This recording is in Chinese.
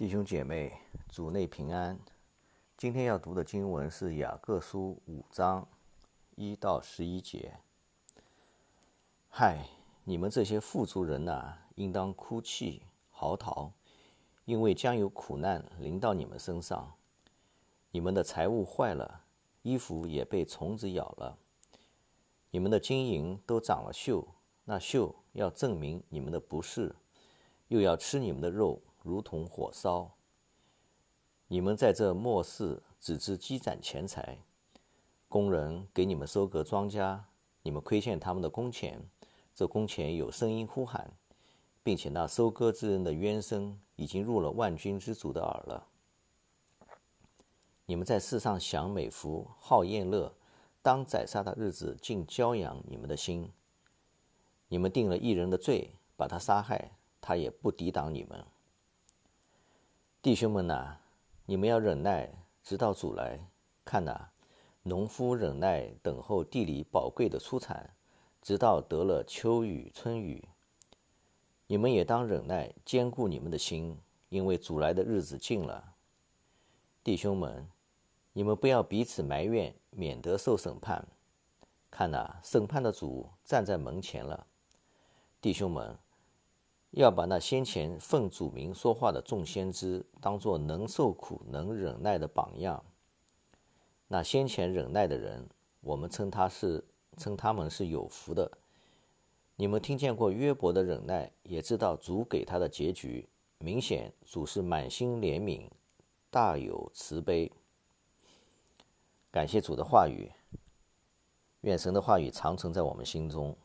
弟兄姐妹，主内平安。今天要读的经文是雅各书五章一到十一节。嗨，你们这些富足人呐，应当哭泣嚎啕，因为将有苦难临到你们身上。你们的财物坏了，衣服也被虫子咬了。你们的金银都长了锈，那锈要证明你们的不是，又要吃你们的肉。如同火烧，你们在这末世只知积攒钱财，工人给你们收割庄稼，你们亏欠他们的工钱，这工钱有声音呼喊，并且那收割之人的冤声已经入了万军之主的耳了。你们在世上享美福，好宴乐，当宰杀的日子，竟骄养你们的心。你们定了一人的罪，把他杀害，他也不抵挡你们。弟兄们呐，你们要忍耐，直到主来。看呐，农夫忍耐等候地里宝贵的出产，直到得了秋雨春雨。你们也当忍耐，坚固你们的心，因为主来的日子近了。弟兄们，你们不要彼此埋怨，免得受审判。看呐，审判的主站在门前了。弟兄们。要把那先前奉主名说话的众先知当作能受苦、能忍耐的榜样。那先前忍耐的人，我们称他是称他们是有福的。你们听见过约伯的忍耐，也知道主给他的结局。明显主是满心怜悯，大有慈悲。感谢主的话语，愿神的话语常存在我们心中。